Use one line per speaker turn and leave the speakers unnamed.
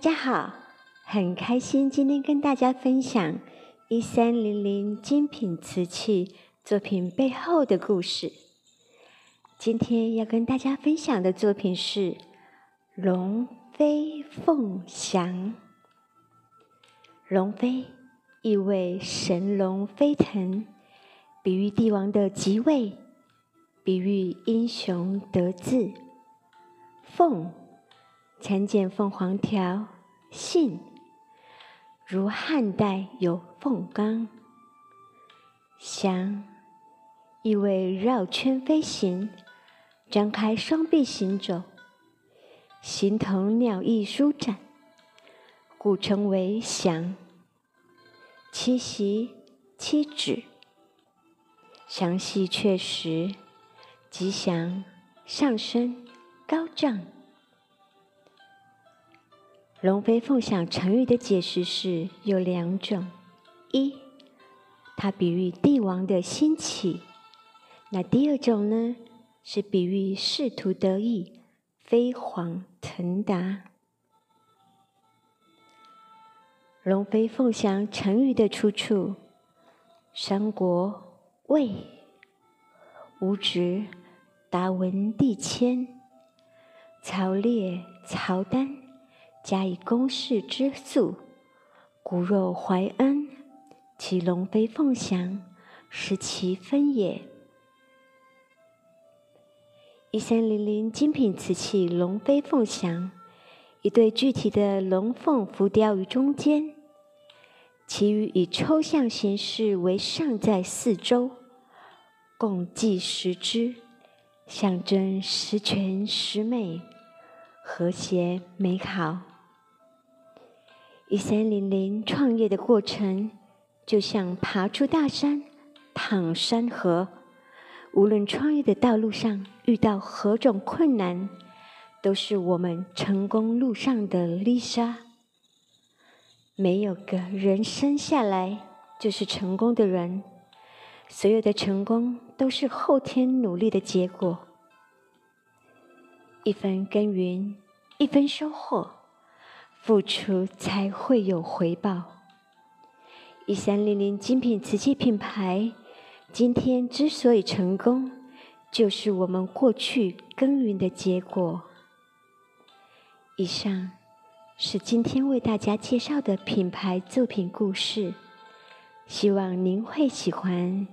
家好，很开心今天跟大家分享一三零零精品瓷器作品背后的故事。今天要跟大家分享的作品是龙飞凤翔。龙飞意味神龙飞腾，比喻帝王的即位，比喻英雄得志。凤。参见凤凰条，信如汉代有凤冈。翔意为绕圈飞行，张开双臂行走，形同鸟翼舒展，故称为翔。七席七指，详细确实，吉祥上升高涨。龙飞凤翔成语的解释是有两种：一，它比喻帝王的兴起；那第二种呢，是比喻仕途得意、飞黄腾达。龙飞凤翔成语的出处：三国魏吴直达文帝迁，曹烈曹丹。加以公事之素，骨肉怀恩，其龙飞凤翔，是其分也。一三零零精品瓷器龙飞凤翔，一对具体的龙凤浮雕于中间，其余以抽象形式为上在四周，共计十只，象征十全十美、和谐美好。一三零零创业的过程，就像爬出大山、淌山河。无论创业的道路上遇到何种困难，都是我们成功路上的丽莎。没有个人生下来就是成功的人，所有的成功都是后天努力的结果。一分耕耘，一分收获。付出才会有回报。一三零零精品瓷器品牌，今天之所以成功，就是我们过去耕耘的结果。以上是今天为大家介绍的品牌作品故事，希望您会喜欢。